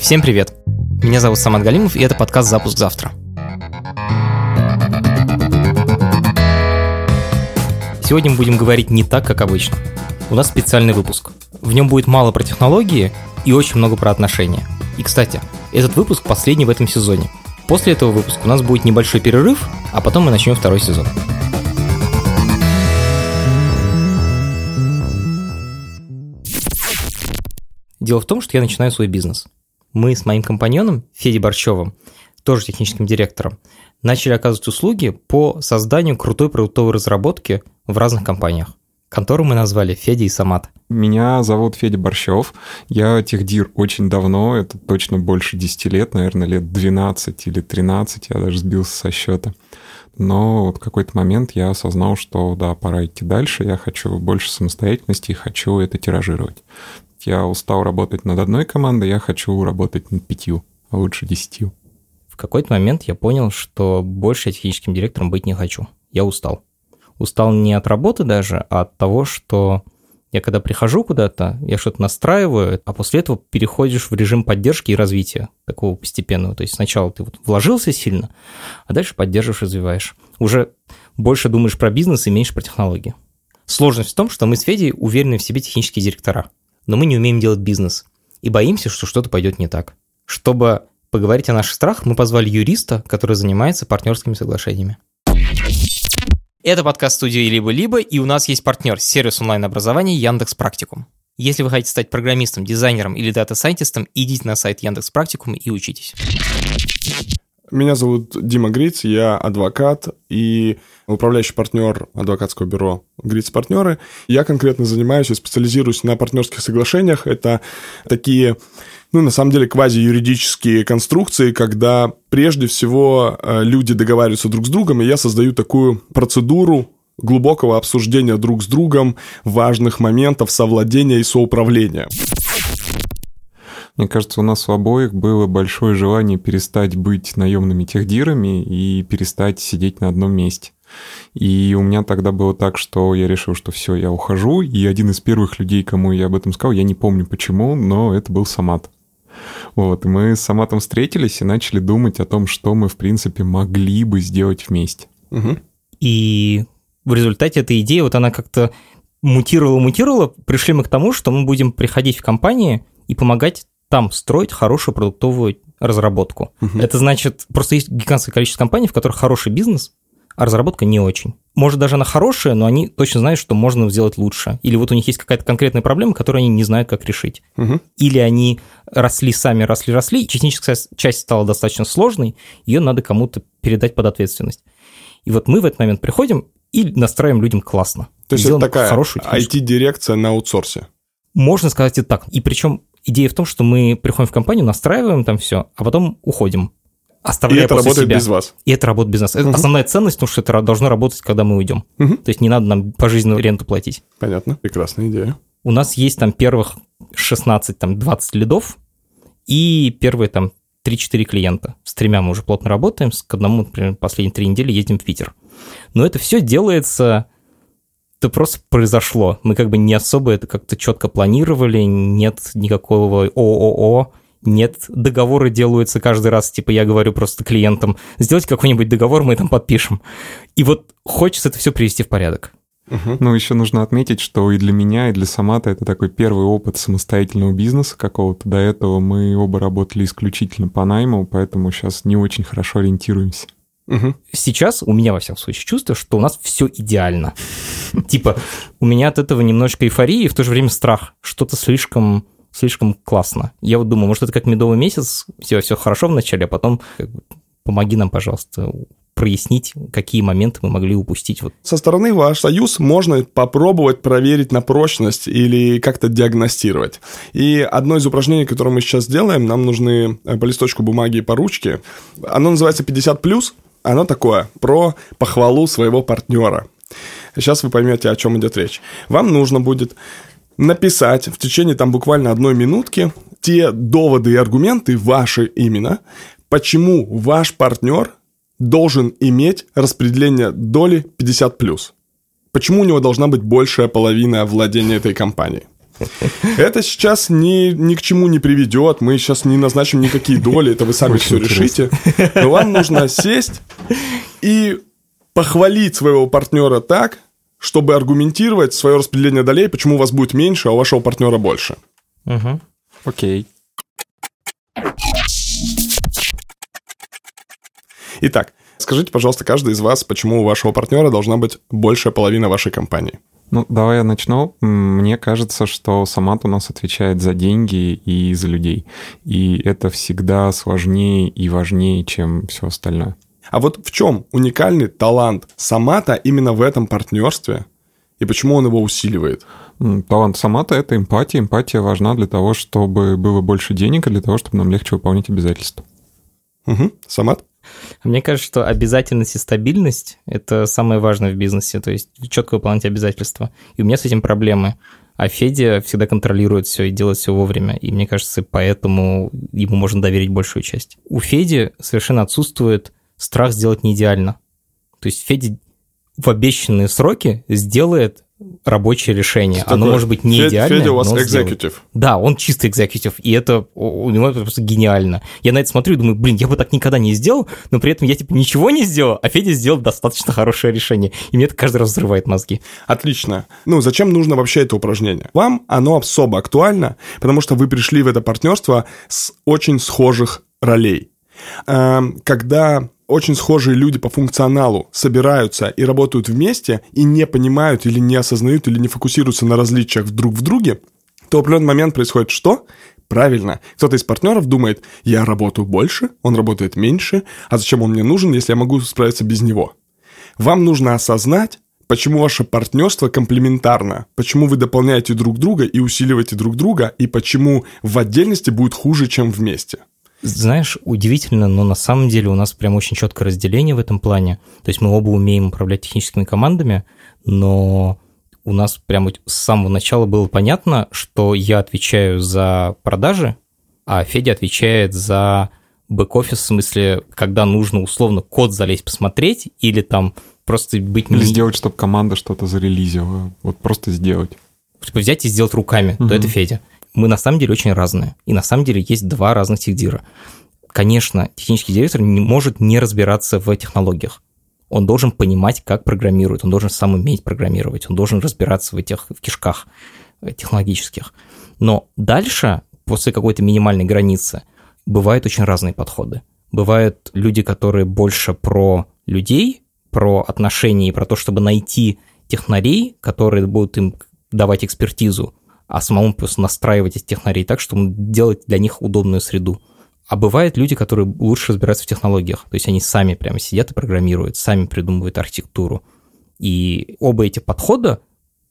Всем привет! Меня зовут Самат Галимов, и это подкаст «Запуск завтра». Сегодня мы будем говорить не так, как обычно. У нас специальный выпуск. В нем будет мало про технологии и очень много про отношения. И, кстати, этот выпуск последний в этом сезоне. После этого выпуска у нас будет небольшой перерыв, а потом мы начнем второй сезон. Дело в том, что я начинаю свой бизнес. Мы с моим компаньоном Федей Борчевым, тоже техническим директором, начали оказывать услуги по созданию крутой продуктовой разработки в разных компаниях, которую мы назвали Федя и Самат. Меня зовут Федя Борщев. Я техдир очень давно, это точно больше 10 лет, наверное, лет 12 или 13, я даже сбился со счета. Но вот в какой-то момент я осознал, что да, пора идти дальше, я хочу больше самостоятельности и хочу это тиражировать. Я устал работать над одной командой, я хочу работать над пятью, а лучше десятью. В какой-то момент я понял, что больше я техническим директором быть не хочу. Я устал. Устал не от работы даже, а от того, что я когда прихожу куда-то, я что-то настраиваю, а после этого переходишь в режим поддержки и развития, такого постепенного. То есть сначала ты вот вложился сильно, а дальше поддерживаешь, развиваешь. Уже больше думаешь про бизнес и меньше про технологии. Сложность в том, что мы с Федей уверены в себе технические директора – но мы не умеем делать бизнес и боимся, что что-то пойдет не так. Чтобы поговорить о наших страхах, мы позвали юриста, который занимается партнерскими соглашениями. Это подкаст студии «Либо-либо», и у нас есть партнер – сервис онлайн-образования Яндекс Практикум. Если вы хотите стать программистом, дизайнером или дата-сайентистом, идите на сайт Яндекс Практикум и учитесь. Меня зовут Дима Гриц, я адвокат и управляющий партнер адвокатского бюро Гриц Партнеры. Я конкретно занимаюсь и специализируюсь на партнерских соглашениях. Это такие ну, на самом деле, квази-юридические конструкции, когда прежде всего э, люди договариваются друг с другом, и я создаю такую процедуру глубокого обсуждения друг с другом важных моментов совладения и соуправления. Мне кажется, у нас у обоих было большое желание перестать быть наемными техдирами и перестать сидеть на одном месте. И у меня тогда было так, что я решил, что все, я ухожу. И один из первых людей, кому я об этом сказал, я не помню почему, но это был Самат. Вот, и мы с Саматом встретились и начали думать о том, что мы, в принципе, могли бы сделать вместе. Угу. И в результате этой идеи, вот она как-то мутировала-мутировала, пришли мы к тому, что мы будем приходить в компании и помогать там строить хорошую продуктовую разработку. Угу. Это значит, просто есть гигантское количество компаний, в которых хороший бизнес, а разработка не очень. Может, даже она хорошая, но они точно знают, что можно сделать лучше. Или вот у них есть какая-то конкретная проблема, которую они не знают, как решить. Угу. Или они росли сами, росли, росли, техническая часть стала достаточно сложной, ее надо кому-то передать под ответственность. И вот мы в этот момент приходим и настраиваем людям классно. То есть это такая IT-дирекция на аутсорсе? Можно сказать и так. И причем идея в том, что мы приходим в компанию, настраиваем там все, а потом уходим. Оставляя и это работает себя. без вас. И это работает без нас. Это угу. основная ценность, потому что это должно работать, когда мы уйдем. Угу. То есть не надо нам пожизненную ренту платить. Понятно. Прекрасная идея. У нас есть там первых 16, там 20 лидов и первые там 3-4 клиента. С тремя мы уже плотно работаем, с к одному, например, последние три недели ездим в Питер. Но это все делается это просто произошло. Мы как бы не особо это как-то четко планировали, нет никакого ООО, нет, договоры делаются каждый раз, типа я говорю просто клиентам, сделайте какой-нибудь договор, мы там подпишем. И вот хочется это все привести в порядок. Угу. Ну, еще нужно отметить, что и для меня, и для Самата это такой первый опыт самостоятельного бизнеса какого-то. До этого мы оба работали исключительно по найму, поэтому сейчас не очень хорошо ориентируемся. Угу. Сейчас у меня, во всяком случае, чувство, что у нас все идеально. Типа, у меня от этого немножечко эйфории и в то же время страх. Что-то слишком слишком классно. Я вот думаю, может, это как медовый месяц, все, все хорошо вначале, а потом как бы, помоги нам, пожалуйста, прояснить, какие моменты мы могли упустить. Вот. Со стороны ваш союз можно попробовать проверить на прочность или как-то диагностировать. И одно из упражнений, которое мы сейчас делаем, нам нужны э, по листочку бумаги и по ручке. Оно называется 50+, оно такое, про похвалу своего партнера. Сейчас вы поймете, о чем идет речь. Вам нужно будет написать в течение там буквально одной минутки те доводы и аргументы ваши именно, почему ваш партнер должен иметь распределение доли 50+. Почему у него должна быть большая половина владения этой компанией. Это сейчас ни, ни к чему не приведет, мы сейчас не назначим никакие доли, это вы сами Очень все интересно. решите. Но вам нужно сесть и похвалить своего партнера так, чтобы аргументировать свое распределение долей, почему у вас будет меньше, а у вашего партнера больше. Угу. Окей. Итак, скажите, пожалуйста, каждый из вас, почему у вашего партнера должна быть большая половина вашей компании? Ну, давай я начну. Мне кажется, что Самат у нас отвечает за деньги и за людей. И это всегда сложнее и важнее, чем все остальное. А вот в чем уникальный талант Самата именно в этом партнерстве? И почему он его усиливает? Талант Самата — это эмпатия. Эмпатия важна для того, чтобы было больше денег, и для того, чтобы нам легче выполнять обязательства. Угу. Самат? Мне кажется, что обязательность и стабильность – это самое важное в бизнесе, то есть четко выполнять обязательства. И у меня с этим проблемы. А Федя всегда контролирует все и делает все вовремя. И мне кажется, поэтому ему можно доверить большую часть. У Феди совершенно отсутствует страх сделать не идеально. То есть Федя в обещанные сроки сделает рабочее решение. Что Оно такое? может быть не Федя, идеальное. Федя у вас экзекутив. Да, он чисто экзекутив, и это у него это просто гениально. Я на это смотрю и думаю, блин, я бы так никогда не сделал, но при этом я типа ничего не сделал, а Федя сделал достаточно хорошее решение. И мне это каждый раз взрывает мозги. Отлично. Ну, зачем нужно вообще это упражнение? Вам оно особо актуально, потому что вы пришли в это партнерство с очень схожих ролей. Эм, когда очень схожие люди по функционалу собираются и работают вместе и не понимают или не осознают или не фокусируются на различиях друг в друге, то в определенный момент происходит что? Правильно. Кто-то из партнеров думает, я работаю больше, он работает меньше, а зачем он мне нужен, если я могу справиться без него? Вам нужно осознать, почему ваше партнерство комплементарно, почему вы дополняете друг друга и усиливаете друг друга, и почему в отдельности будет хуже, чем вместе. Знаешь, удивительно, но на самом деле у нас прям очень четкое разделение в этом плане. То есть мы оба умеем управлять техническими командами, но у нас прямо с самого начала было понятно, что я отвечаю за продажи, а Федя отвечает за бэк-офис, в смысле, когда нужно условно код залезть посмотреть или там просто быть... Или сделать, чтобы команда что-то зарелизила. Вот просто сделать. Типа взять и сделать руками, угу. то это Федя мы на самом деле очень разные. И на самом деле есть два разных техдира. Конечно, технический директор не может не разбираться в технологиях. Он должен понимать, как программирует, он должен сам уметь программировать, он должен разбираться в этих в кишках э, технологических. Но дальше, после какой-то минимальной границы, бывают очень разные подходы. Бывают люди, которые больше про людей, про отношения и про то, чтобы найти технарей, которые будут им давать экспертизу, а самому просто настраивать эти технарей так, чтобы делать для них удобную среду. А бывают люди, которые лучше разбираются в технологиях, то есть они сами прямо сидят и программируют, сами придумывают архитектуру. И оба эти подхода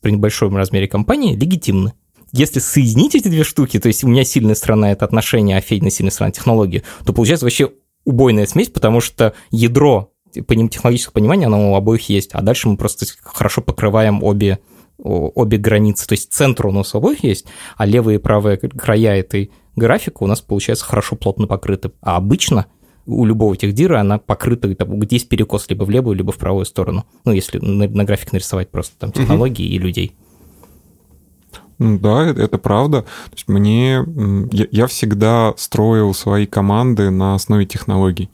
при небольшом размере компании легитимны. Если соединить эти две штуки, то есть у меня сильная сторона — это отношения, а Федина сильная сторона — технологии, то получается вообще убойная смесь, потому что ядро технологического понимания, оно у обоих есть, а дальше мы просто хорошо покрываем обе обе границы, то есть центр у нас обоих есть, а левые и правые края этой графика у нас, получается, хорошо плотно покрыты. А обычно у любого техдира она покрыта, где есть перекос либо в левую, либо в правую сторону. Ну, если на, на график нарисовать просто там технологии угу. и людей. Да, это правда. То есть мне я, я всегда строил свои команды на основе технологий.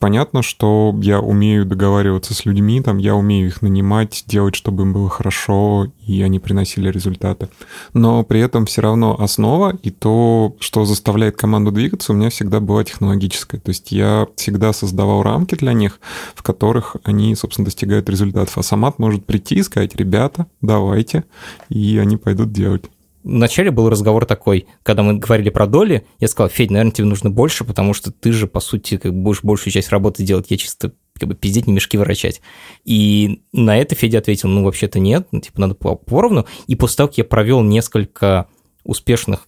Понятно, что я умею договариваться с людьми, там я умею их нанимать, делать, чтобы им было хорошо, и они приносили результаты. Но при этом все равно основа и то, что заставляет команду двигаться, у меня всегда была технологическая. То есть я всегда создавал рамки для них, в которых они, собственно, достигают результатов. А Самат может прийти и сказать, ребята, давайте, и они пойдут делать. Вначале был разговор такой, когда мы говорили про доли, я сказал, Федь, наверное, тебе нужно больше, потому что ты же, по сути, как будешь большую часть работы делать, я чисто как бы пиздеть, не мешки ворочать. И на это Федя ответил, ну, вообще-то нет, ну, типа, надо поровну. И после того, как я провел несколько успешных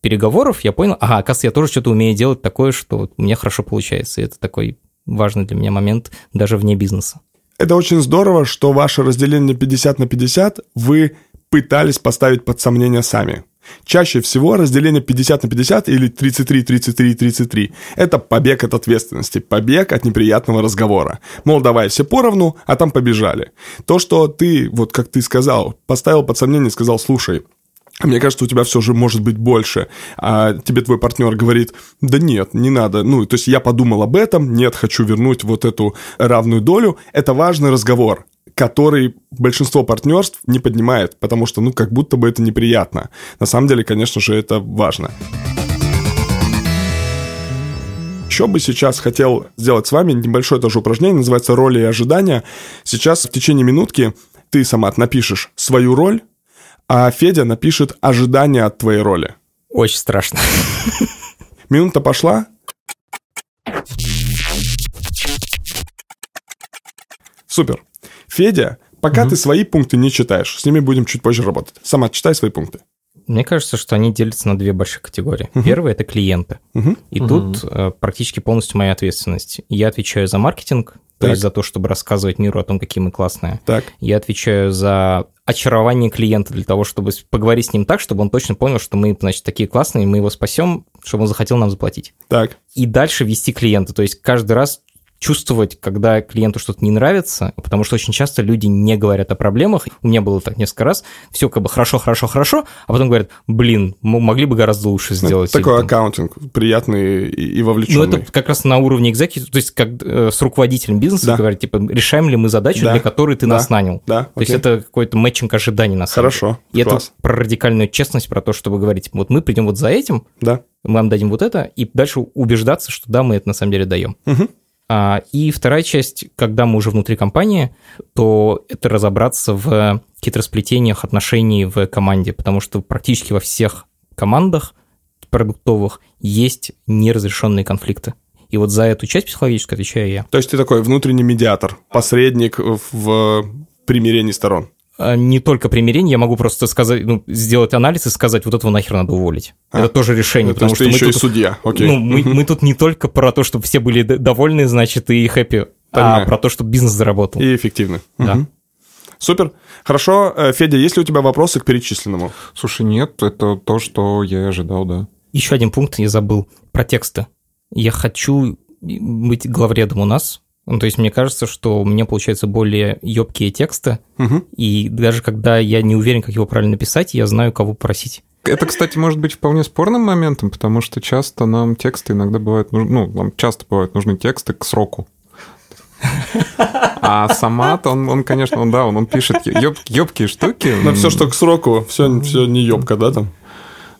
переговоров, я понял, ага, оказывается, я тоже что-то умею делать такое, что вот у меня хорошо получается. И это такой важный для меня момент даже вне бизнеса. Это очень здорово, что ваше разделение 50 на 50 вы пытались поставить под сомнение сами. Чаще всего разделение 50 на 50 или 33, 33, 33 – это побег от ответственности, побег от неприятного разговора. Мол, давай все поровну, а там побежали. То, что ты, вот как ты сказал, поставил под сомнение сказал, слушай, мне кажется, у тебя все же может быть больше, а тебе твой партнер говорит, да нет, не надо, ну, то есть я подумал об этом, нет, хочу вернуть вот эту равную долю, это важный разговор, который большинство партнерств не поднимает, потому что, ну, как будто бы это неприятно. На самом деле, конечно же, это важно. Еще бы сейчас хотел сделать с вами небольшое тоже упражнение, называется «Роли и ожидания». Сейчас в течение минутки ты, сама напишешь свою роль, а Федя напишет ожидания от твоей роли. Очень страшно. Минута пошла. Супер. Федя, пока угу. ты свои пункты не читаешь, с ними будем чуть позже работать. Сама читай свои пункты. Мне кажется, что они делятся на две большие категории. Угу. Первая это клиенты. Угу. И угу. тут э, практически полностью моя ответственность. Я отвечаю за маркетинг, то есть за то, чтобы рассказывать миру о том, какие мы классные. Так. Я отвечаю за очарование клиента для того, чтобы поговорить с ним так, чтобы он точно понял, что мы, значит, такие классные, мы его спасем, чтобы он захотел нам заплатить. Так. И дальше вести клиента. То есть каждый раз чувствовать, когда клиенту что-то не нравится, потому что очень часто люди не говорят о проблемах. У меня было так несколько раз. Все как бы хорошо, хорошо, хорошо, а потом говорят, блин, мы могли бы гораздо лучше ну, сделать. Ну, такой аккаунтинг приятный и вовлеченный. Ну, это как раз на уровне экзекутива, то есть как э, с руководителем бизнеса да. говорить, типа, решаем ли мы задачу, да. для которой ты да. нас нанял. Да, то есть это какой-то мэтчинг ожиданий на самом Хорошо, деле. И класс. это про радикальную честность, про то, чтобы говорить, вот мы придем вот за этим, да. мы вам дадим вот это, и дальше убеждаться, что да, мы это на самом деле даем. Угу. А, и вторая часть, когда мы уже внутри компании, то это разобраться в хитросплетениях отношений в команде, потому что практически во всех командах продуктовых есть неразрешенные конфликты. И вот за эту часть психологическую отвечаю я. То есть ты такой внутренний медиатор, посредник в примирении сторон. А, не только примирение, я могу просто сказать, ну, сделать анализ и сказать, вот этого нахер надо уволить. А, это тоже решение, потому что мы еще тут, и судья, окей. Ну, мы, мы тут не только про то, чтобы все были довольны, значит, и хэппи, а про то, чтобы бизнес заработал. И эффективно. Да. Угу. Супер. Хорошо. Э, Федя, есть ли у тебя вопросы к перечисленному? Слушай, нет, это то, что я и ожидал, да. Еще один пункт я забыл про тексты. Я хочу быть главредом у нас, ну, то есть мне кажется, что у меня получаются более ёбкие тексты, угу. и даже когда я не уверен, как его правильно написать, я знаю, кого просить. Это, кстати, может быть вполне спорным моментом, потому что часто нам тексты иногда бывают, ну, нам часто бывают нужны тексты к сроку. А Самат, он, он конечно, он, да, он, он пишет ёб, ёбкие штуки. Но все, что к сроку, все, все не ёбка, да, там?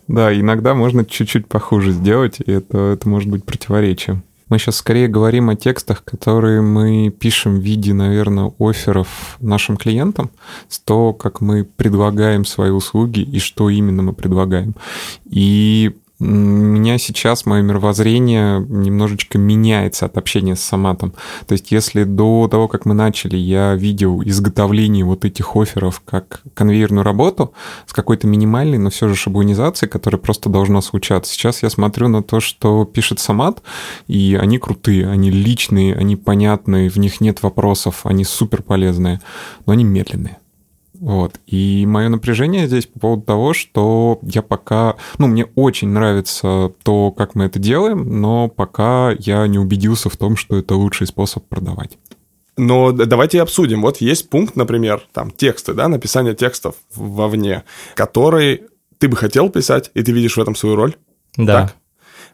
Да, иногда можно чуть-чуть похуже сделать, и это, это может быть противоречием. Мы сейчас скорее говорим о текстах, которые мы пишем в виде, наверное, офферов нашим клиентам, то, как мы предлагаем свои услуги и что именно мы предлагаем. И меня сейчас мое мировоззрение немножечко меняется от общения с Саматом. То есть если до того, как мы начали, я видел изготовление вот этих офферов как конвейерную работу с какой-то минимальной, но все же шаблонизацией, которая просто должна случаться. Сейчас я смотрю на то, что пишет Самат, и они крутые, они личные, они понятные, в них нет вопросов, они супер полезные, но они медленные. Вот. И мое напряжение здесь по поводу того, что я пока... Ну, мне очень нравится то, как мы это делаем, но пока я не убедился в том, что это лучший способ продавать. Но давайте обсудим. Вот есть пункт, например, там тексты, да, написание текстов вовне, который ты бы хотел писать, и ты видишь в этом свою роль. Да. Так?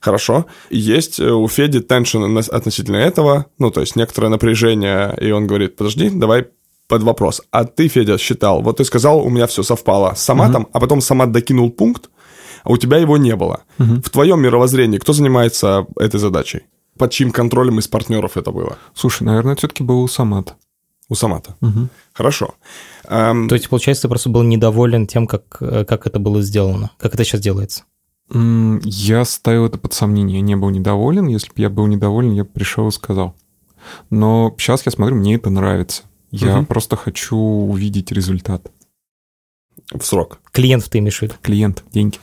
Хорошо. Есть э, у Феди теншн относительно этого, ну, то есть некоторое напряжение, и он говорит, подожди, давай под вопрос. А ты, Федя, считал, вот ты сказал, у меня все совпало с Саматом, угу. а потом Самат докинул пункт, а у тебя его не было. Угу. В твоем мировоззрении кто занимается этой задачей? Под чьим контролем из партнеров это было? Слушай, наверное, все-таки был у Самата. У Самата. Угу. Хорошо. Эм... То есть, получается, ты просто был недоволен тем, как, э, как это было сделано, как это сейчас делается? Я ставил это под сомнение. Я не был недоволен. Если бы я был недоволен, я пришел и сказал. Но сейчас я смотрю, мне это нравится. Я угу. просто хочу увидеть результат. В срок. Клиент ты имеешь в виду? Клиент, деньги.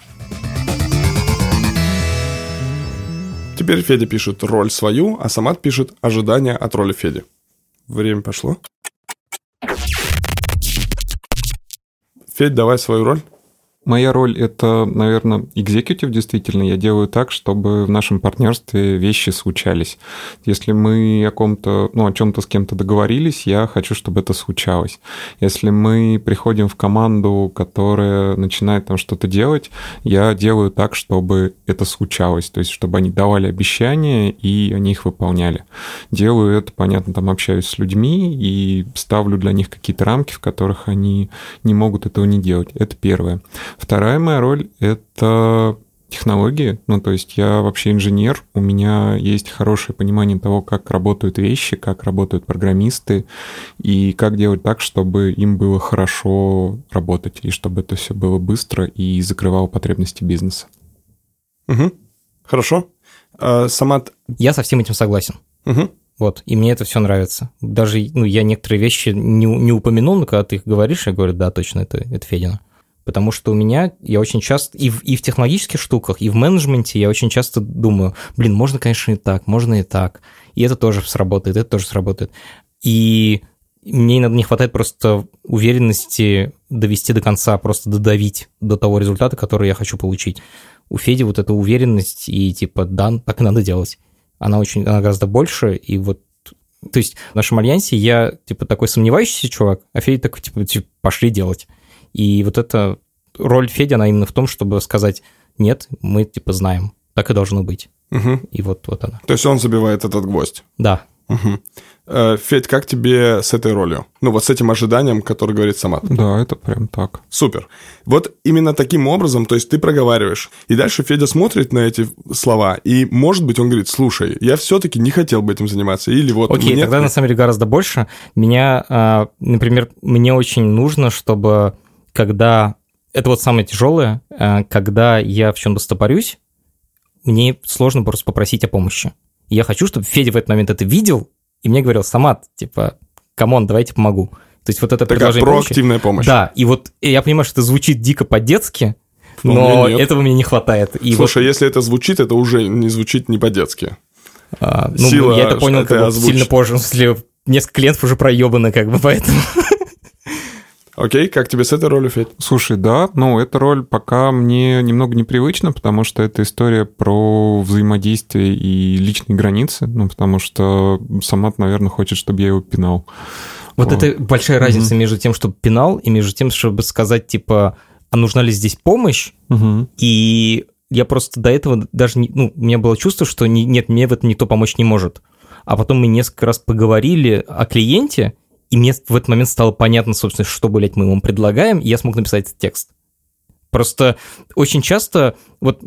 Теперь Федя пишет роль свою, а Самат пишет ожидания от роли Феди. Время пошло. Федь, давай свою роль. Моя роль это, наверное, экзекутив действительно. Я делаю так, чтобы в нашем партнерстве вещи случались. Если мы о ком-то, ну, о чем-то с кем-то договорились, я хочу, чтобы это случалось. Если мы приходим в команду, которая начинает там что-то делать, я делаю так, чтобы это случалось. То есть, чтобы они давали обещания и они их выполняли. Делаю это, понятно, там общаюсь с людьми и ставлю для них какие-то рамки, в которых они не могут этого не делать. Это первое. Вторая моя роль — это технологии. Ну, то есть я вообще инженер, у меня есть хорошее понимание того, как работают вещи, как работают программисты, и как делать так, чтобы им было хорошо работать, и чтобы это все было быстро и закрывало потребности бизнеса. Угу. Хорошо. А, Самат... Я со всем этим согласен. Угу. Вот, и мне это все нравится. Даже, ну, я некоторые вещи не, не упомянул, но когда ты их говоришь, я говорю, да, точно, это, это Федина. Потому что у меня, я очень часто, и в, и в технологических штуках, и в менеджменте я очень часто думаю, блин, можно, конечно, и так, можно и так. И это тоже сработает, это тоже сработает. И мне иногда не хватает просто уверенности довести до конца, просто додавить до того результата, который я хочу получить. У Феди вот эта уверенность и типа, да, так и надо делать. Она очень, она гораздо больше, и вот то есть в нашем альянсе я, типа, такой сомневающийся чувак, а Федя такой, типа, типа пошли делать. И вот эта роль Феди, она именно в том, чтобы сказать, нет, мы типа знаем, так и должно быть. Угу. И вот, вот она. То есть он забивает этот гвоздь? Да. Угу. Федь, как тебе с этой ролью? Ну, вот с этим ожиданием, который говорит Самат. Да, это прям так. Супер. Вот именно таким образом, то есть ты проговариваешь, и дальше Федя смотрит на эти слова, и, может быть, он говорит, слушай, я все-таки не хотел бы этим заниматься, или вот... Окей, мне... тогда на самом деле гораздо больше. Меня, а, например, мне очень нужно, чтобы когда... Это вот самое тяжелое, э, когда я в чем-то стопорюсь, мне сложно просто попросить о помощи. Я хочу, чтобы Федя в этот момент это видел, и мне говорил, Самат, типа, come on, давайте помогу. То есть вот это Такая предложение проактивная помощь. Да, и вот я понимаю, что это звучит дико по-детски, но нет. этого мне не хватает. И Слушай, если это звучит, это уже не звучит не по-детски. вот, а, ну, сила я это понял как бы сильно позже, в смысле, несколько клиентов уже проебаны, как бы, поэтому... Окей, как тебе с этой ролью, Федь? Слушай, да, ну, эта роль пока мне немного непривычна, потому что это история про взаимодействие и личные границы, ну, потому что Самат, наверное, хочет, чтобы я его пинал. Вот это большая разница между тем, чтобы пинал, и между тем, чтобы сказать, типа, а нужна ли здесь помощь? Мгм. И я просто до этого даже не... Ну, у меня было чувство, что не- нет, мне в этом никто помочь не может. А потом мы несколько раз поговорили о клиенте, и мне в этот момент стало понятно, собственно, что, блядь, мы ему предлагаем, и я смог написать этот текст. Просто очень часто, вот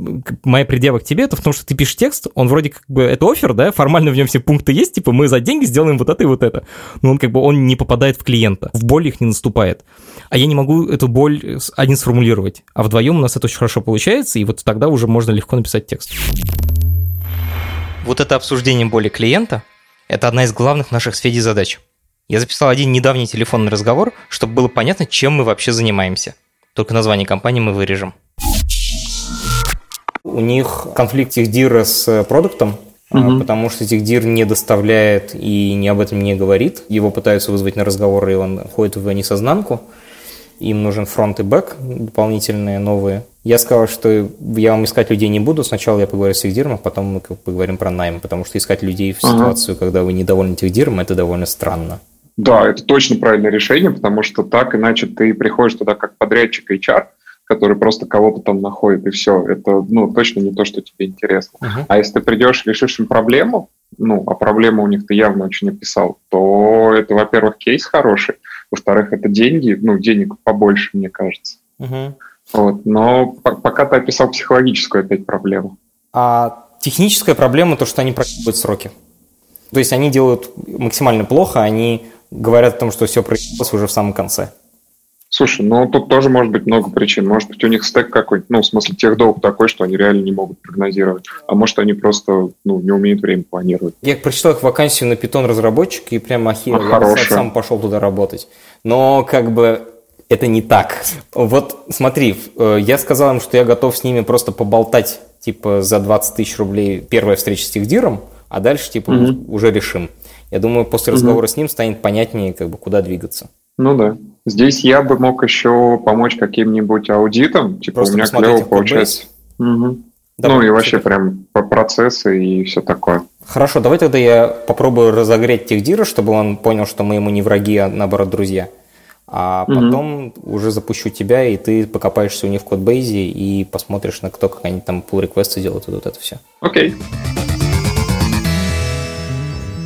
моя предъява к тебе, это в том, что ты пишешь текст, он вроде как бы, это офер, да, формально в нем все пункты есть, типа мы за деньги сделаем вот это и вот это. Но он как бы, он не попадает в клиента, в боль их не наступает. А я не могу эту боль один сформулировать. А вдвоем у нас это очень хорошо получается, и вот тогда уже можно легко написать текст. Вот это обсуждение боли клиента – это одна из главных наших с Федей задач. Я записал один недавний телефонный разговор, чтобы было понятно, чем мы вообще занимаемся. Только название компании мы вырежем. У них конфликт техдира с э, продуктом, Мгм. потому что техдир не доставляет и не об этом не говорит. Его пытаются вызвать на разговор, и он ходит в несознанку. Им нужен фронт и бэк дополнительные, новые. Я сказал, что я вам искать людей не буду. Сначала я поговорю с техдиром, а потом мы поговорим про найм. Потому что искать людей в Ага. ситуацию, когда вы недовольны техдиром, это довольно странно. Да, это точно правильное решение, потому что так иначе ты приходишь туда как подрядчик HR, который просто кого-то там находит, и все. Это, ну, точно не то, что тебе интересно. Мгм. А если ты придешь и решишь им проблему, ну, а проблему у них ты явно очень описал, то это, во-первых, кейс хороший, во-вторых, это деньги, ну, денег побольше, мне кажется. Мгм. Вот. Но по- пока ты описал психологическую опять проблему. А техническая проблема то, что они проебывают сроки. То есть они делают максимально плохо, они говорят о том, что все проебалось уже в самом конце. Слушай, ну тут тоже может быть много причин. Может быть, у них стек какой-то, ну, в смысле, тех долг такой, что они реально не могут прогнозировать. А может, они просто ну, не умеют время планировать. Я прочитал их вакансию на питон разработчик и прямо охерел. Ну, Я хорошая. сам пошел туда работать. Но как бы это не так. Вот смотри, э, я сказал им, что я готов с ними просто поболтать, типа, за 20 тысяч рублей первая встреча с техдиром, а дальше, типа, Мгм. уже решим. Я думаю, после разговора с ним станет понятнее, как бы, куда двигаться. Ну да. Здесь я бы мог еще помочь каким-нибудь аудитом. Типа Просто у меня клево получается. Мгм. Давай, ну и вообще супер. прям по процессы и все такое. Хорошо, давай тогда я попробую разогреть техдира, чтобы он понял, что мы ему не враги, а наоборот друзья. А потом уже запущу тебя, и ты покопаешься у них в кодбейзе и посмотришь, на кто как они там pull реквесты делают, и вот это все. Окей.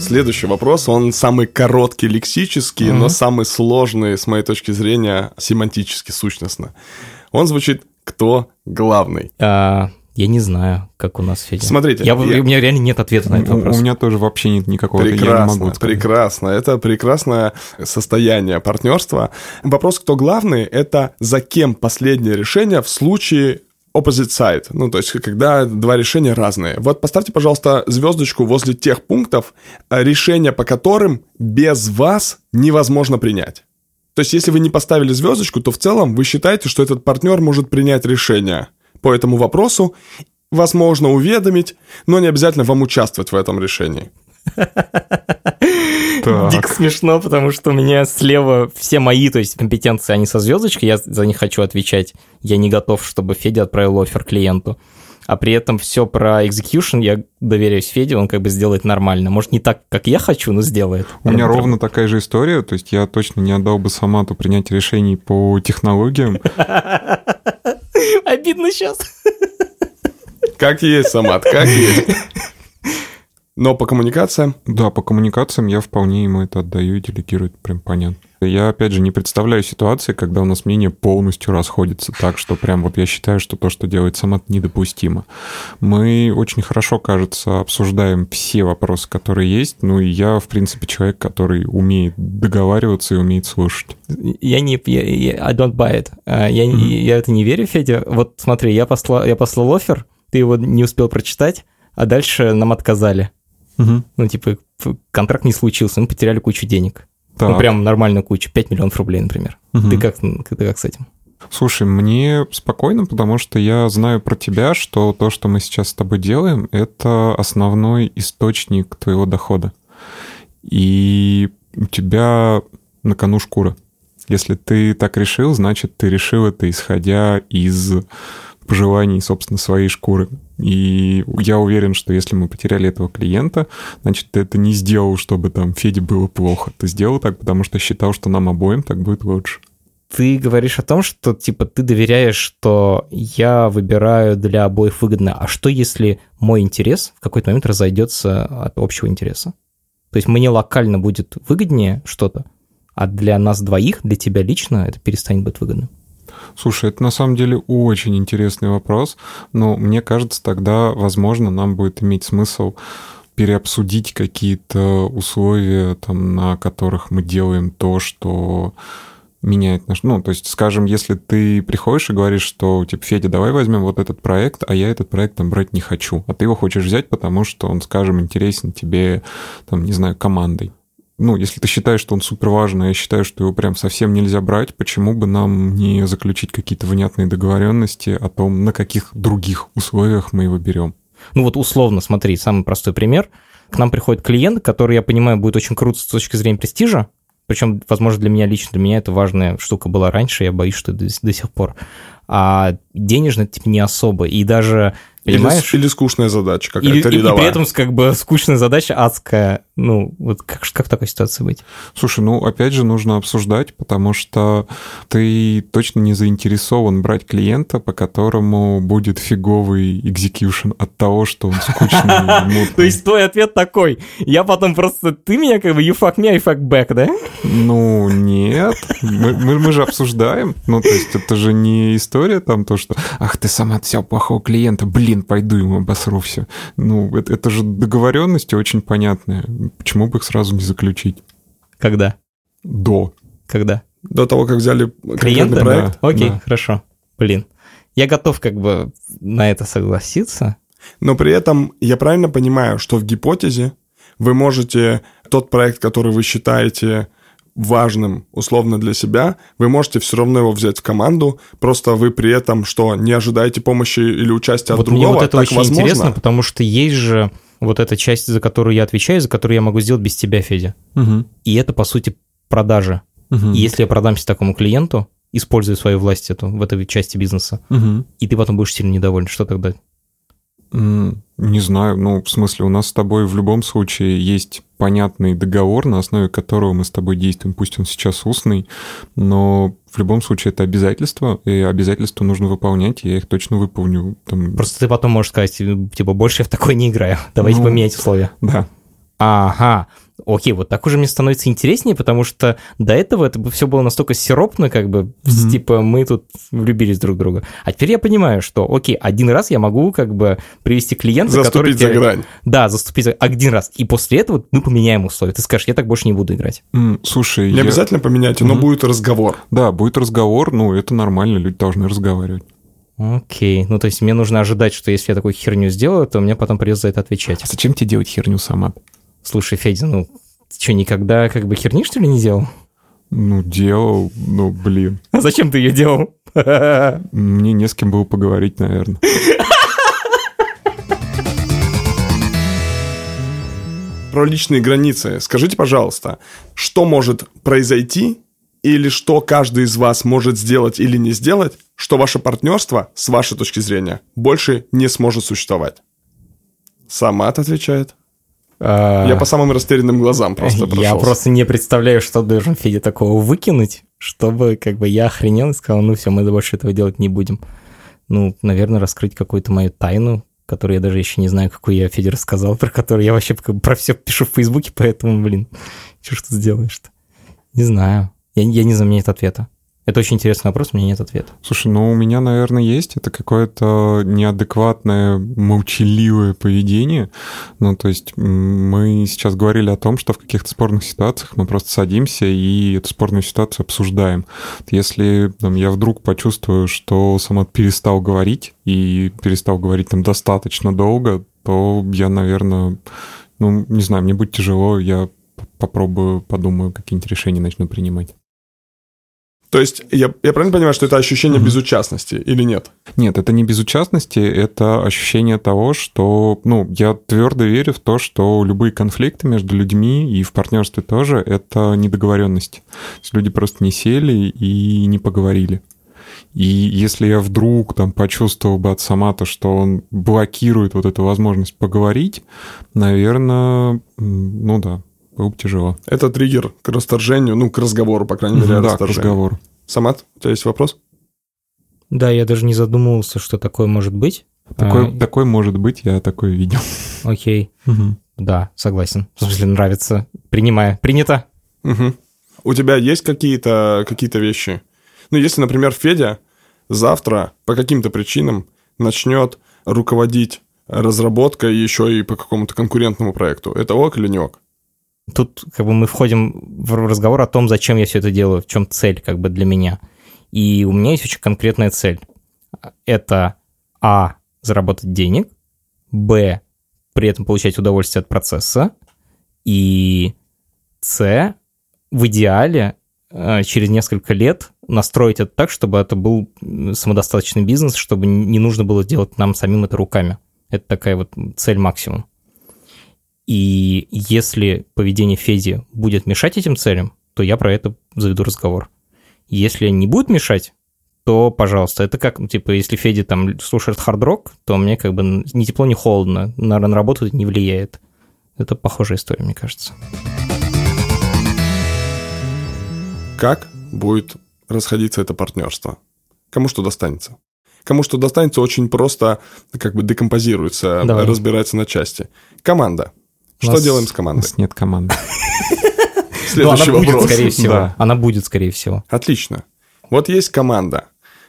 Следующий вопрос, он самый короткий лексический, но самый сложный, с моей точки зрения, семантически, сущностно. Он звучит «Кто главный?» А, я не знаю, как у нас Федя. Смотрите, Я, я- У меня реально нет ответа на этот вопрос. у меня тоже вообще нет никакого, я не Прекрасно, могу сказать. прекрасно. Это прекрасное состояние партнерства. Вопрос, кто главный, это за кем последнее решение в случае opposite side. Ну, то есть, когда два решения разные. Вот поставьте, пожалуйста, звездочку возле тех пунктов, э, решения по которым без вас невозможно принять. То есть, если вы не поставили звездочку, то в целом вы считаете, что этот партнер может принять решение по этому вопросу, возможно, уведомить, но не обязательно вам участвовать в этом решении. Так. Дико смешно, потому что у меня слева все мои, то есть компетенции, они со звездочкой, я за них хочу отвечать. Я не готов, чтобы Федя отправил офер клиенту. А при этом все про execution я доверяюсь Феде, он как бы сделает нормально. Может, не так, как я хочу, но сделает. У меня ровно такая же история, то есть я точно не отдал бы Самату принять решений по технологиям. Обидно сейчас. Как есть, Самат, как есть. Но по коммуникациям Да, по коммуникациям я вполне ему это отдаю и делегирую, это прям понятно. Я, опять же, не представляю ситуации, когда у нас мнение полностью расходится так, что прям вот я считаю, что то, что делает Самат, недопустимо. Мы очень хорошо, кажется, обсуждаем все вопросы, которые есть, ну и я, в принципе, человек, который умеет договариваться и умеет слушать. Я не... Я, я- I don't buy it. А, Я, не- я это не верю, Федя. Вот смотри, я послал, я послал офер, ты его не успел прочитать, а дальше нам отказали. Ну, типа, контракт не случился, мы потеряли кучу денег. Ну, Так. прям нормальную кучу, 5 миллионов рублей, например. Мгм. Ты, как, ты как с этим? Слушай, мне спокойно, потому что я знаю про тебя, что то, что мы сейчас с тобой делаем, это основной источник твоего дохода. И у тебя на кону шкура. Если ты так решил, значит, ты решил это исходя из пожеланий, собственно, своей шкуры. И я уверен, что если мы потеряли этого клиента, значит, ты это не сделал, чтобы там Феде было плохо. Ты сделал так, потому что считал, что нам обоим так будет лучше. Ты говоришь о том, что, типа, ты доверяешь, что я выбираю для обоих выгодно. А что, если мой интерес в какой-то момент разойдется от общего интереса? То есть мне локально будет выгоднее что-то, а для нас двоих, для тебя лично, это перестанет быть выгодным. Слушай, это на самом деле очень интересный вопрос, но мне кажется, тогда, возможно, нам будет иметь смысл переобсудить какие-то условия, там, на которых мы делаем то, что меняет наш... Ну, то есть, скажем, если ты приходишь и говоришь, что, типа, Федя, давай возьмем вот этот проект, а я этот проект там брать не хочу, а ты его хочешь взять, потому что он, скажем, интересен тебе, там, не знаю, командой ну, если ты считаешь, что он супер важный, а я считаю, что его прям совсем нельзя брать, почему бы нам не заключить какие-то внятные договоренности о том, на каких других условиях мы его берем? Ну вот условно, смотри, самый простой пример. К нам приходит клиент, который, я понимаю, будет очень крут с точки зрения престижа, причем, возможно, для меня лично, для меня это важная штука была раньше, я боюсь, что до, до сих пор. А денежно, типа, не особо. И даже, понимаешь... Или, или скучная задача Или, какая-то и, и рядовая. при этом как бы скучная задача адская. Ну, вот как, как в такой ситуации быть? Слушай, ну, опять же, нужно обсуждать, потому что ты точно не заинтересован брать клиента, по которому будет фиговый экзекьюшн от того, что он скучный. То есть твой ответ такой, я потом просто, ты меня как бы you fuck me, I fuck back, да? Ну, нет. Мы, же обсуждаем. Ну, то есть это же не история там то, что «Ах, ты сама взял плохого клиента, блин, пойду ему обосру все». Ну, это, это же договоренности очень понятные. Почему бы их сразу не заключить? Когда? До. Когда? До того, как взяли Клиента? проект. Окей, Да. хорошо. Блин. Я готов как бы на это согласиться. Но при этом я правильно понимаю, что в гипотезе вы можете тот проект, который вы считаете важным условно для себя, вы можете все равно его взять в команду, просто вы при этом что, не ожидаете помощи или участия от вот мне другого, вот это так очень возможно? интересно, потому что есть же вот эта часть, за которую я отвечаю, за которую я могу сделать без тебя, Федя. Мгм. И это, по сути, продажи. Мгм. И если я продамся такому клиенту, используя свою власть эту в этой части бизнеса, Мгм. и ты потом будешь сильно недоволен, что тогда? Не знаю, ну, в смысле, у нас с тобой в любом случае есть понятный договор, на основе которого мы с тобой действуем, пусть он сейчас устный, но в любом случае это обязательство, и обязательства нужно выполнять, и я их точно выполню. Там, Просто ты потом можешь сказать, типа, больше я в такой не играю, давайте Ну. поменять условия. Да. Ага, окей, вот так уже мне становится интереснее, потому что до этого это все было настолько сиропно, как бы, Мгм. типа, мы тут влюбились друг в друга. А теперь я понимаю, что, окей, один раз я могу, как бы, привести клиента, который... Заступить за грань. Да, заступить за один раз. И после этого мы поменяем условия. Ты скажешь, я так больше не буду играть. М, Слушай, Не я- обязательно поменяйте, но Мгм. будет разговор. Да, будет разговор, ну, это нормально, люди должны разговаривать. Окей, ну то есть мне нужно ожидать, что если я такую херню сделаю, то мне потом придется за это отвечать. А зачем тебе делать херню сама? Слушай, Федя, ну ты что, никогда как бы херни, что ли, не делал? Ну, делал, ну, блин. А зачем ты ее делал? Мне не с кем было поговорить, наверное. Про личные границы. Скажите, пожалуйста, что может произойти или что каждый из вас может сделать или не сделать, что ваше партнерство, с вашей точки зрения, больше не сможет существовать? Самат отвечает. Я по самым растерянным глазам просто Я прошелся. просто не представляю, что должен Федя такого выкинуть, чтобы как бы я охренел и сказал, ну все, мы больше этого делать не будем. Ну, наверное, раскрыть какую-то мою тайну, которую я даже еще не знаю, какую я Феде рассказал, про которую я вообще про все пишу в Фейсбуке, поэтому, блин, что ж ты сделаешь-то? Не знаю. Я, я не знаю, меня нет ответа. Это очень интересный вопрос, у меня нет ответа. Слушай, ну у меня, наверное, есть. Это какое-то неадекватное, молчаливое поведение. Ну, то есть мы сейчас говорили о том, что в каких-то спорных ситуациях мы просто садимся и эту спорную ситуацию обсуждаем. Если там, я вдруг почувствую, что Самат перестал говорить и перестал говорить там достаточно долго, то я, наверное, ну, не знаю, мне будет тяжело, я попробую, подумаю, какие-нибудь решения начну принимать. То есть я, я правильно понимаю, что это ощущение Мгм. безучастности или нет? Нет, это не безучастности, это ощущение того, что, ну, я твердо верю в то, что любые конфликты между людьми и в партнерстве тоже это недоговоренности. То есть люди просто не сели и не поговорили. И если я вдруг там почувствовал бы от Самата, что он блокирует вот эту возможность поговорить, наверное, ну да, было бы тяжело. Это триггер к расторжению, ну, к разговору, по крайней мере, да, к разговору. Самат, у тебя есть вопрос? Да, я даже не задумывался, что такое может быть. Такой, А, такой может быть, я такое видел. окей. Да, согласен. В смысле, нравится. Принимаю. Принято. Мгм. У тебя есть какие-то какие вещи? Ну, если, например, Федя завтра по каким-то причинам начнет руководить разработкой еще и по какому-то конкурентному проекту, это ок или не ок? Тут как бы мы входим в разговор о том, зачем я все это делаю, в чем цель как бы для меня. И у меня есть очень конкретная цель. Это А. Заработать денег. Б. При этом получать удовольствие от процесса. И С. В идеале э, через несколько лет настроить это так, чтобы это был самодостаточный бизнес, чтобы не нужно было делать нам самим это руками. Это такая вот цель максимум. И если поведение Феди будет мешать этим целям, то я про это заведу разговор. Если не будет мешать, то, пожалуйста, это как, ну, типа, если Феди там слушает хард-рок, то мне как бы ни тепло, ни холодно, на, на работу это не влияет. Это похожая история, мне кажется. Как будет расходиться это партнерство? Кому что достанется? Кому что достанется, очень просто как бы декомпозируется, Давай. разбирается на части. Команда. У Что делаем с У командой? нас нет команды. Ну, она Следующий будет, вопрос. скорее всего. Да. Она будет, скорее всего. Отлично. Вот есть команда.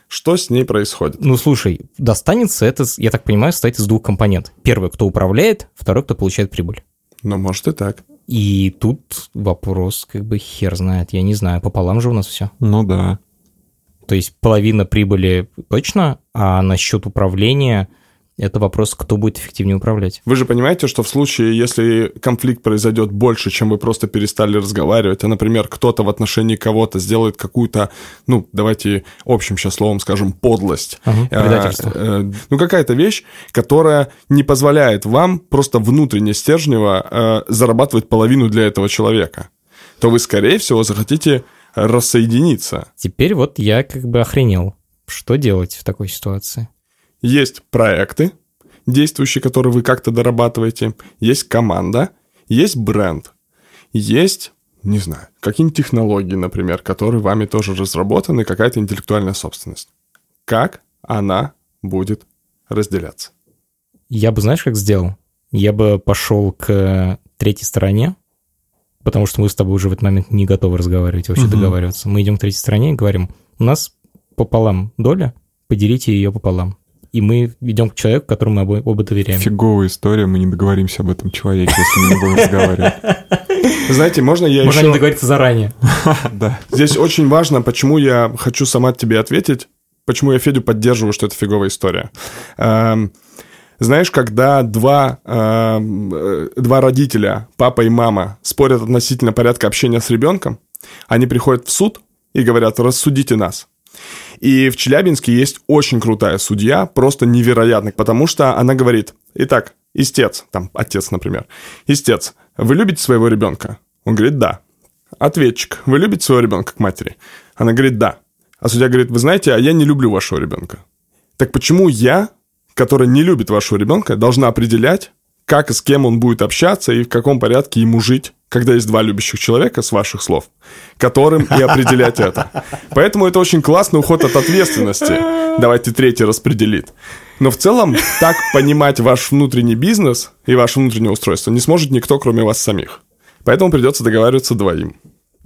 Что с ней происходит? Ну, слушай, достанется это, я так понимаю, состоит из двух компонентов. Первый, кто управляет, второй, кто получает прибыль. Ну, может и так. И тут вопрос, как бы хер знает, я не знаю, пополам же у нас все. Ну да. То есть половина прибыли точно, а насчет управления это вопрос, кто будет эффективнее управлять. Вы же понимаете, что в случае, если конфликт произойдет больше, чем вы просто перестали разговаривать, а, например, кто-то в отношении кого-то сделает какую-то, ну, давайте общим сейчас словом скажем, подлость. Ага, Э, предательство. э, ну, какая-то вещь, которая не позволяет вам просто внутренне стержнево э, зарабатывать половину для этого человека, то вы, скорее всего, захотите рассоединиться. Теперь вот я как бы охренел. Что делать в такой ситуации? Есть проекты, действующие, которые вы как-то дорабатываете. Есть команда, есть бренд. Есть, не знаю, какие-нибудь технологии, например, которые вами тоже разработаны, какая-то интеллектуальная собственность. Как она будет разделяться? Я бы, знаешь, как сделал? Я бы пошел к третьей стороне, потому что мы с тобой уже в этот момент не готовы разговаривать, вообще Мгм. договариваться. Мы идем к третьей стороне и говорим, у нас пополам доля, поделите ее пополам. И мы идем к человеку, которому мы оба, оба доверяем. Фиговая история, мы не договоримся об этом человеке, если мы не будем разговаривать. Знаете, можно я Можно еще... не договориться заранее. Да. Здесь очень важно, почему я хочу сама тебе ответить, почему я Федю поддерживаю, что это фиговая история. Эм, Знаешь, когда два, эм, э, два родителя, папа и мама, спорят относительно порядка общения с ребенком, они приходят в суд и говорят, рассудите нас. И в Челябинске есть очень крутая судья, просто невероятная, потому что она говорит, итак, истец, там, отец, например, истец, вы любите своего ребенка? Он говорит, да. Ответчик, вы любите своего ребенка к матери? Она говорит, да. А судья говорит, вы знаете, а я не люблю вашего ребенка. Так почему я, которая не любит вашего ребенка, должна определять, как и с кем он будет общаться и в каком порядке ему жить, когда есть два любящих человека, с ваших слов, которым и определять это. Поэтому это очень классный уход от ответственности. Давайте третий распределит. Но в целом так понимать ваш внутренний бизнес и ваше внутреннее устройство не сможет никто, кроме вас самих. Поэтому придется договариваться двоим.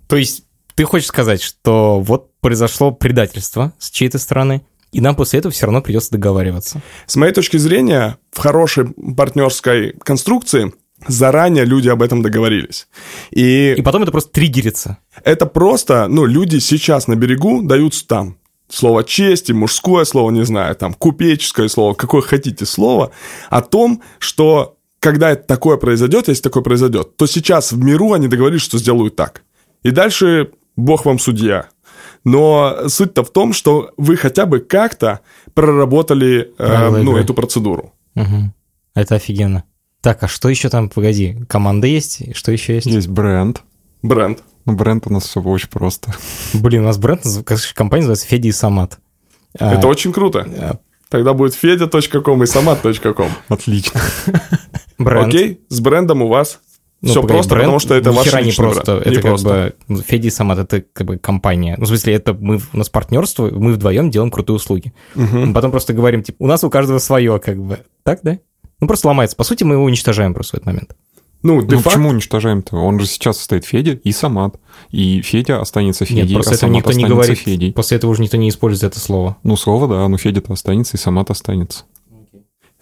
То есть ты хочешь сказать, что вот произошло предательство с чьей-то стороны, и нам после этого все равно придется договариваться. С моей точки зрения, в хорошей партнерской конструкции заранее люди об этом договорились. И, И потом это просто триггерится. это просто, ну, люди сейчас на берегу дают там слово чести, мужское слово, не знаю, там, купеческое слово, какое хотите слово, о том, что когда это такое произойдет, если такое произойдет, то сейчас в миру они договорились, что сделают так. И дальше бог вам судья. Но суть-то в том, что вы хотя бы как-то проработали э, Правила ну, игры. эту процедуру. Мгм. Это офигенно. Так, а что еще там? Погоди, команда есть? Что еще есть? Есть бренд. Бренд. Ну, бренд у нас все очень просто. Блин, у нас бренд, компания называется Феди и Самат. А, Это очень круто. а, Тогда будет федя.ком и самат.ком. Отлично. Бренд. Окей? С брендом у вас Ну, все погоди, просто, бренд потому что это ваш хера не личный просто. бренд. Это Не как просто. бы Феди и Самат, это как бы компания. Ну, в смысле, это мы, у нас партнерство, мы вдвоем делаем крутые услуги. Мгм. Мы потом просто говорим, типа, у нас у каждого свое, как бы. Так, да? Ну, просто ломается. По сути, мы его уничтожаем просто в этот момент. Ну, Ну, почему уничтожаем-то? Он же сейчас состоит Федя и Самат. И Федя останется Нет, Федей, просто а этого Самат никто не говорит. Федей. После этого уже никто не использует это слово. Ну, слово, да, ну Федя-то останется, и Самат останется.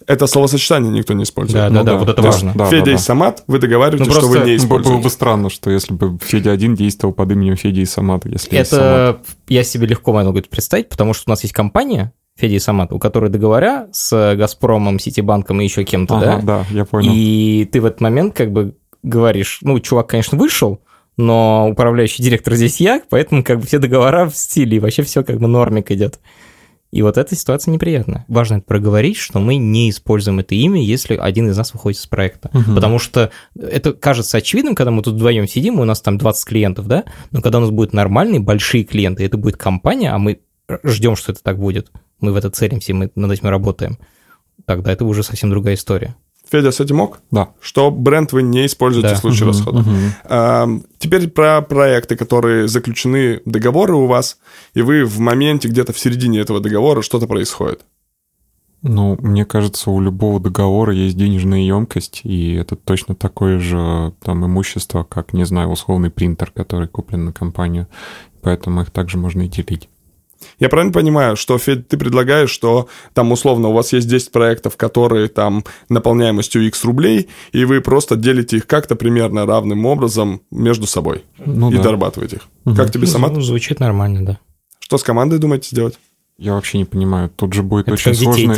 это словосочетание никто не использует. Да, Ну да, да, вот это да, важно. да, Федя да, и. Самат, вы договариваетесь, Ну, что вы просто не Ну, Было бы используете. странно, что если бы Федя один действовал под именем Федя и Самат, если есть Самат. Это я себе легко могу это представить, потому что у нас есть компания Феди Самат, у которой договора с Газпромом, Ситибанком и еще кем-то, Ага, да? да, я понял. И ты в этот момент как бы говоришь, ну, чувак, конечно, вышел, но управляющий директор здесь я, поэтому как бы все договора в стиле, и вообще все как бы нормик идет. И вот эта ситуация неприятная. Важно это проговорить, что мы не используем это имя, если один из нас выходит с проекта. Мгм. Потому что это кажется очевидным, когда мы тут вдвоем сидим, у нас там 20 клиентов, да? Но когда у нас будут нормальные, большие клиенты, это будет компания, а мы ждем, что это так будет, мы в это целимся, мы над этим работаем, тогда это уже совсем другая история. Федя, с этим ок? Да. Что бренд вы не используете Да. в случае Мгм, расхода. мгм. Ам, Теперь про проекты, которые заключены договоры у вас, и вы в моменте где-то в середине этого договора что-то происходит. Ну, мне кажется, у любого договора есть денежная емкость, и это точно такое же там имущество, как, не знаю, условный принтер, который куплен на компанию. Поэтому их также можно и делить. Я правильно понимаю, что, Федь, ты предлагаешь, что там условно у вас есть 10 проектов, которые там наполняемостью X рублей, и вы просто делите их как-то примерно равным образом между собой Ну и да. дорабатываете их. Мгм. Как тебе сама? Ну, звучит нормально, да. Что с командой думаете сделать? Я вообще не понимаю. Тут же будет Это очень сложно.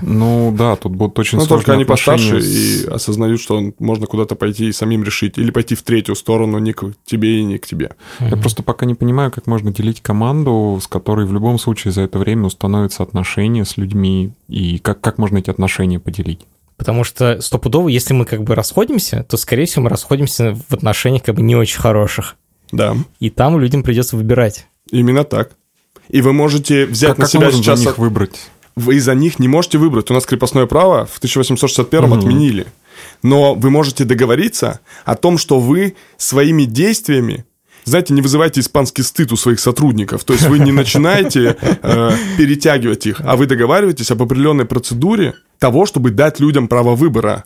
Ну да, тут будут очень Ну, сложные только они постарше с- и осознают, что можно куда-то пойти и самим решить, или пойти в третью сторону, не к тебе и не к тебе. Я просто пока не понимаю, как можно делить команду, с которой в любом случае за это время установятся отношения с людьми, и как, как можно эти отношения поделить. Потому что стопудово, если мы как бы расходимся, то, скорее всего, мы расходимся в отношениях как бы не очень хороших. Да. И там людям придется выбирать. Именно так. И вы можете взять Как, на как себя можно сейчас... за них выбрать? Вы за них не можете выбрать. У нас крепостное право в 1861 Мгм. отменили. Но вы можете договориться о том, что вы своими действиями знаете, не вызывайте испанский стыд у своих сотрудников. То есть вы не начинаете э, перетягивать их, а вы договариваетесь об определенной процедуре того, чтобы дать людям право выбора.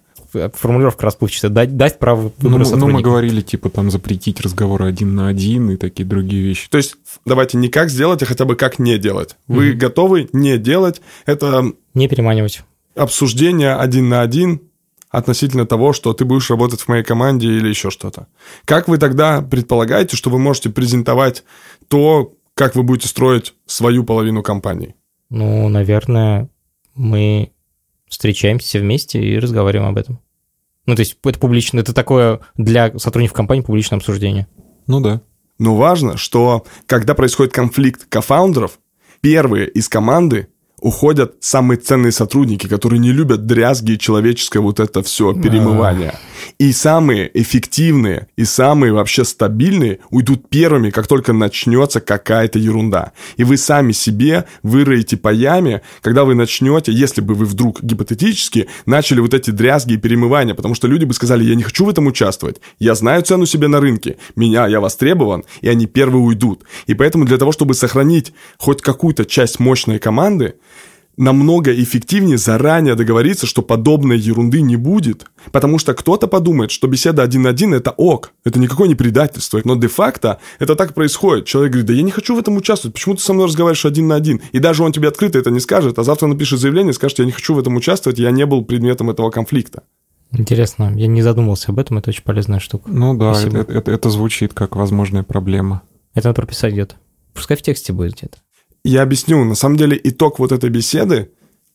Формулировка расплывчатая. Дать, дать право Ну, выбора мы- ну, мы говорили, типа, там, запретить разговоры один на один и такие другие вещи. То есть давайте не как сделать, а хотя бы как не делать. Вы готовы не делать. Это Не переманивать. обсуждение один на один относительно того, что ты будешь работать в моей команде или еще что-то. Как вы тогда предполагаете, что вы можете презентовать то, как вы будете строить свою половину компании? Ну, наверное, мы встречаемся все вместе и разговариваем об этом. Ну, то есть это публично, это такое для сотрудников компании публичное обсуждение. Ну да. Но важно, что когда происходит конфликт кофаундеров, первые из команды уходят самые ценные сотрудники, которые не любят дрязги и человеческое вот это все перемывание. И самые эффективные и самые вообще стабильные уйдут первыми, как только начнется какая-то ерунда. И вы сами себе выроете по яме, когда вы начнете, если бы вы вдруг гипотетически начали вот эти дрязги и перемывания, потому что люди бы сказали, я не хочу в этом участвовать, я знаю цену себе на рынке, меня, я востребован, и они первые уйдут. И поэтому для того, чтобы сохранить хоть какую-то часть мощной команды, намного эффективнее заранее договориться, что подобной ерунды не будет. Потому что кто-то подумает, что беседа один на один – это ок, это никакое не предательство. Но де-факто это так происходит. Человек говорит, да я не хочу в этом участвовать, почему ты со мной разговариваешь один на один? И даже он тебе открыто это не скажет, а завтра напишет заявление и скажет, я не хочу в этом участвовать, я не был предметом этого конфликта. Интересно, я не задумывался об этом, это очень полезная штука. Ну да, Спасибо. это, это- это звучит как возможная проблема. Это надо прописать где-то. Пускай в тексте будет где-то. Я объясню, на самом деле итог вот этой беседы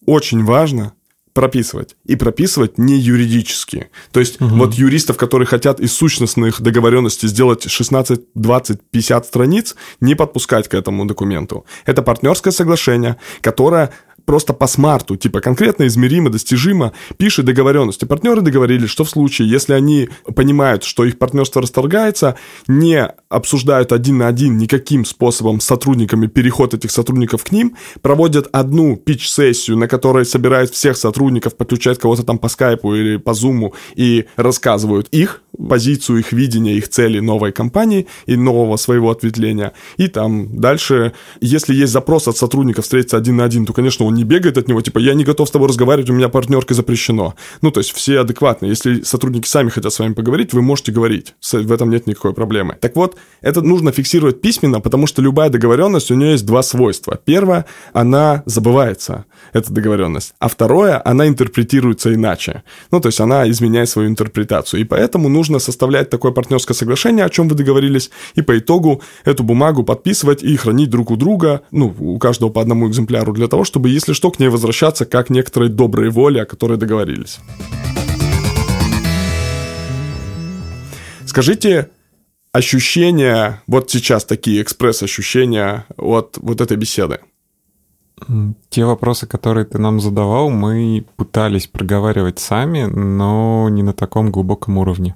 очень важно прописывать. И прописывать не юридически. То есть вот юристов, которые хотят из сущностных договоренностей сделать 16, 20, 50 страниц, не подпускать к этому документу. Это партнерское соглашение, которое просто по смарту, типа конкретно измеримо, достижимо, пишет договоренности. Партнеры договорились, что в случае, если они понимают, что их партнерство расторгается, не обсуждают один на один никаким способом с сотрудниками переход этих сотрудников к ним, проводят одну пич-сессию, на которой собирают всех сотрудников, подключают кого-то там по скайпу или по зуму и рассказывают их позицию, их видение, их цели новой компании и нового своего ответвления. И там дальше, если есть запрос от сотрудника встретиться один на один, то, конечно, он не бегает от него, типа, я не готов с тобой разговаривать, у меня партнерка запрещено. Ну, то есть все адекватны. Если сотрудники сами хотят с вами поговорить, вы можете говорить. В этом нет никакой проблемы. Так вот, это нужно фиксировать письменно, потому что любая договоренность, у нее есть два свойства. Первое, она забывается, эта договоренность. А второе, она интерпретируется иначе. Ну, то есть она изменяет свою интерпретацию. И поэтому нужно составлять такое партнерское соглашение, о чем вы договорились, и по итогу эту бумагу подписывать и хранить друг у друга, ну, у каждого по одному экземпляру, для того, чтобы, если что, к ней возвращаться как некоторой доброй воли, о которой договорились. Скажите, ощущения, вот сейчас такие экспресс-ощущения от вот этой беседы. Те вопросы, которые ты нам задавал, мы пытались проговаривать сами, но не на таком глубоком уровне.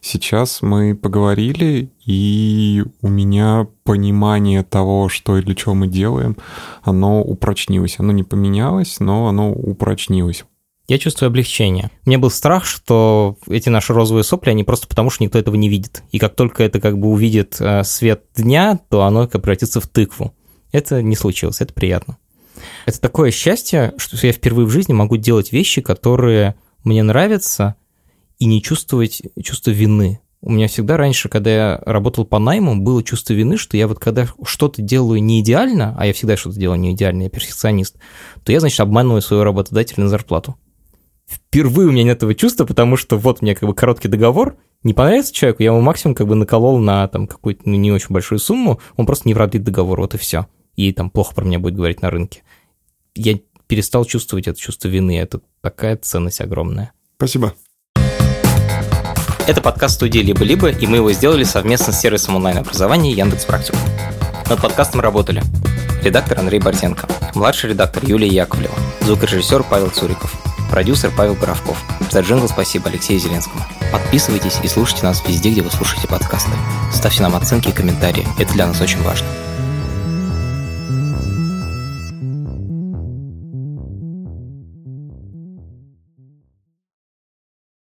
Сейчас мы поговорили, и у меня понимание того, что и для чего мы делаем, оно упрочнилось. Оно не поменялось, но оно упрочнилось. Я чувствую облегчение. У меня был страх, что эти наши розовые сопли, они просто потому, что никто этого не видит. И как только это как бы увидит э, свет дня, то оно как превратится в тыкву. Это не случилось, это приятно. Это такое счастье, что я впервые в жизни могу делать вещи, которые мне нравятся, и не чувствовать чувство вины. У меня всегда раньше, когда я работал по найму, было чувство вины, что я вот когда что-то делаю не идеально, а я всегда что-то делаю не идеально, я перфекционист, то я, значит, обманываю своего работодателя на зарплату. Впервые у меня нет этого чувства, потому что вот у меня как бы короткий договор, не понравится человеку, я ему максимум как бы наколол на там какую-то ну, не очень большую сумму, он просто не продлит договор, вот и все. И там плохо про меня будет говорить на рынке. Я перестал чувствовать это чувство вины, это такая ценность огромная. Спасибо. Это подкаст студии «Либо-либо», и мы его сделали совместно с сервисом онлайн-образования Яндекс Практику. Над подкастом работали редактор Андрей Бортенко, младший редактор Юлия Яковлева, звукорежиссер Павел Цуриков, продюсер Павел Боровков. За джингл спасибо Алексею Зеленскому. Подписывайтесь и слушайте нас везде, где вы слушаете подкасты. Ставьте нам оценки и комментарии, это для нас очень важно.